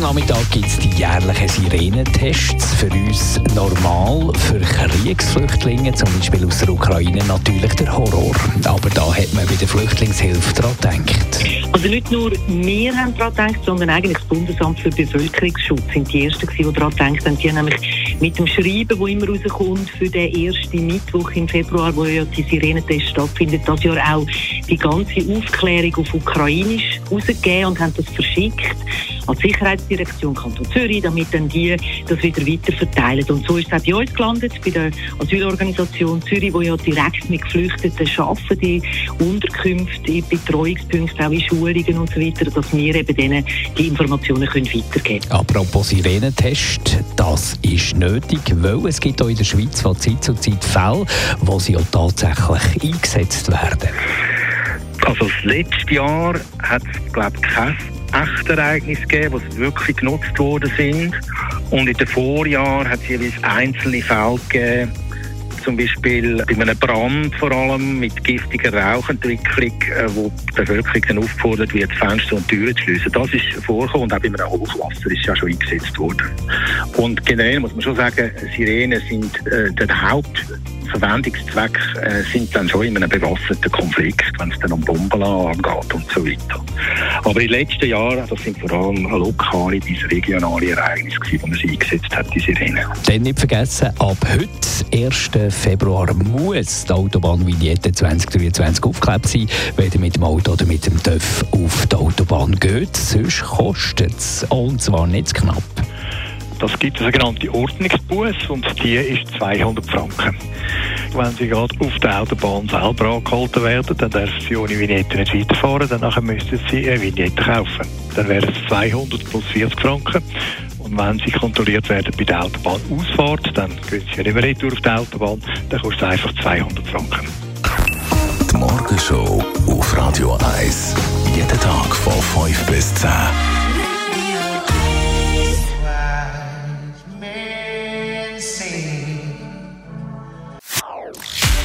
Heute Nachmittag gibt es die jährlichen Sirenentests. Für uns normal, für Kriegsflüchtlinge, zum Beispiel aus der Ukraine, natürlich der Horror. Aber da hat man bei der Flüchtlingshilfe daran gedacht. Also nicht nur wir haben daran gedacht, sondern eigentlich das Bundesamt für Bevölkerungsschutz sind die Ersten, die daran gedacht haben. Die haben nämlich mit dem Schreiben, das immer rauskommt für den ersten Mittwoch im Februar, wo ja die Sirenentest stattfindet, das Jahr auch die ganze Aufklärung auf Ukrainisch rausgegeben und haben das verschickt an die Sicherheitsdirektion Kanton Zürich, damit dann die das wieder weiter verteilen. Und so ist es auch bei uns gelandet, bei der Asylorganisation Zürich, wo ja direkt mit Geflüchteten arbeiten, die Unterkünfte, die Betreuungspunkte, auch in Schulungen und so weiter, dass wir eben denen die Informationen können weitergeben können. Apropos Sirenentest, das ist nötig, weil es gibt auch in der Schweiz von Zeit zu Zeit Fälle, wo sie auch tatsächlich eingesetzt werden. Also das letzte Jahr hat es, glaube ich, kein Echtereignisse gegeben, die wirklich genutzt worden sind. Und in den Vorjahren hat es jeweils einzelne Fälle gegeben, zum Beispiel bei einem Brand vor allem mit giftiger Rauchentwicklung, äh, wo die Bevölkerung dann aufgefordert wird, Fenster und Türen zu schließen. Das ist vorgekommen und auch bei einem Hochwasser ist ja schon eingesetzt worden. Und generell muss man schon sagen, Sirenen sind äh, der Haupt Verwendungszweck äh, sind dann schon in einem bewasserten Konflikt, wenn es dann um Bombenalarm geht und so weiter. Aber in den letzten Jahren, das sind vor allem lokale bis regionale Ereignisse, die man eingesetzt hat, die Sirenen. Dann nicht vergessen, ab heute, 1. Februar, muss die Autobahnvignette 2023 aufgeklebt sein, wenn ihr mit dem Auto oder mit dem TÜV auf die Autobahn geht. Sonst kostet es, und zwar nicht knapp. Das gibt eine sogenannte Ordnungsbuß und die ist 200 Franken. Wenn Sie gerade auf der Autobahn selber angehalten werden, dann dürfen Sie ohne Vignette nicht weiterfahren, danach müssten Sie eine Vignette kaufen. Dann wären es 200 plus 40 Franken. Und wenn Sie kontrolliert werden bei der Autobahnausfahrt, dann gehen Sie nicht mehr retour auf die Autobahn, dann kostet es einfach 200 Franken. Die Morgenshow auf Radio 1. Jeden Tag von 5 bis 10.